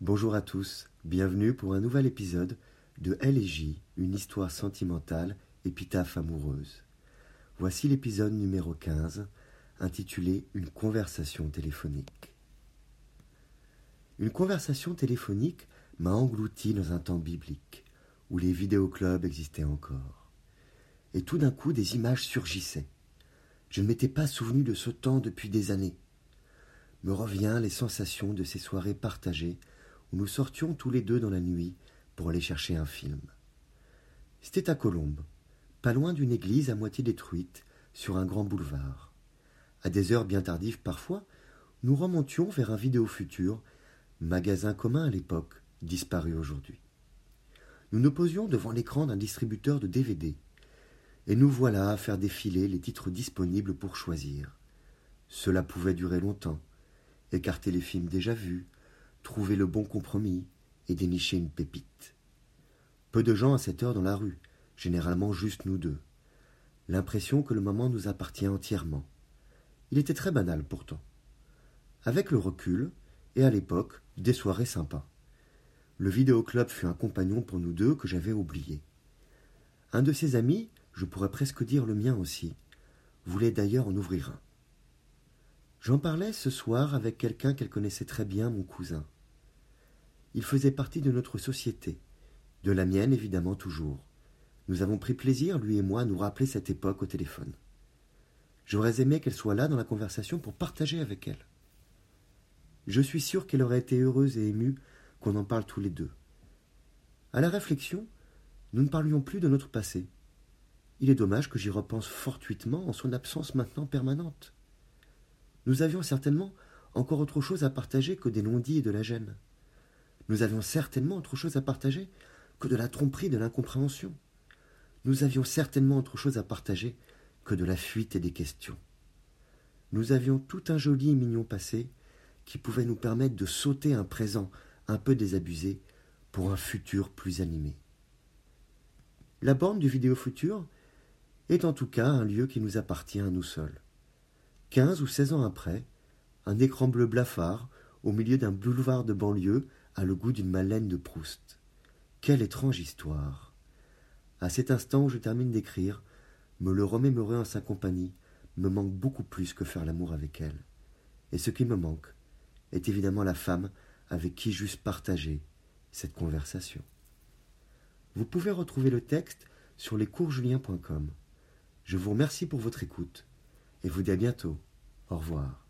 Bonjour à tous, bienvenue pour un nouvel épisode de L et J, une histoire sentimentale, épitaphe amoureuse. Voici l'épisode numéro 15, intitulé Une conversation téléphonique. Une conversation téléphonique m'a englouti dans un temps biblique, où les vidéoclubs existaient encore. Et tout d'un coup, des images surgissaient. Je ne m'étais pas souvenu de ce temps depuis des années. Me revient les sensations de ces soirées partagées nous sortions tous les deux dans la nuit pour aller chercher un film. C'était à Colombes, pas loin d'une église à moitié détruite, sur un grand boulevard. À des heures bien tardives parfois, nous remontions vers un vidéo futur, magasin commun à l'époque, disparu aujourd'hui. Nous nous posions devant l'écran d'un distributeur de DVD, et nous voilà à faire défiler les titres disponibles pour choisir. Cela pouvait durer longtemps, écarter les films déjà vus, trouver le bon compromis et dénicher une pépite. Peu de gens à cette heure dans la rue, généralement juste nous deux. L'impression que le moment nous appartient entièrement. Il était très banal pourtant. Avec le recul, et à l'époque, des soirées sympas. Le vidéoclub fut un compagnon pour nous deux que j'avais oublié. Un de ses amis, je pourrais presque dire le mien aussi, voulait d'ailleurs en ouvrir un. J'en parlais ce soir avec quelqu'un qu'elle connaissait très bien, mon cousin. Il faisait partie de notre société, de la mienne évidemment toujours. Nous avons pris plaisir, lui et moi, à nous rappeler cette époque au téléphone. J'aurais aimé qu'elle soit là dans la conversation pour partager avec elle. Je suis sûr qu'elle aurait été heureuse et émue qu'on en parle tous les deux. À la réflexion, nous ne parlions plus de notre passé. Il est dommage que j'y repense fortuitement en son absence maintenant permanente. Nous avions certainement encore autre chose à partager que des non-dits et de la gêne. Nous avions certainement autre chose à partager que de la tromperie et de l'incompréhension. Nous avions certainement autre chose à partager que de la fuite et des questions. Nous avions tout un joli et mignon passé qui pouvait nous permettre de sauter un présent un peu désabusé pour un futur plus animé. La borne du vidéo futur est en tout cas un lieu qui nous appartient à nous seuls. Quinze ou seize ans après, un écran bleu blafard au milieu d'un boulevard de banlieue a le goût d'une malaine de Proust. Quelle étrange histoire. À cet instant où je termine d'écrire, me le remémorer en sa compagnie me manque beaucoup plus que faire l'amour avec elle. Et ce qui me manque est évidemment la femme avec qui j'eusse partagé cette conversation. Vous pouvez retrouver le texte sur lescoursjulien.com. Je vous remercie pour votre écoute et vous dis à bientôt. Au revoir.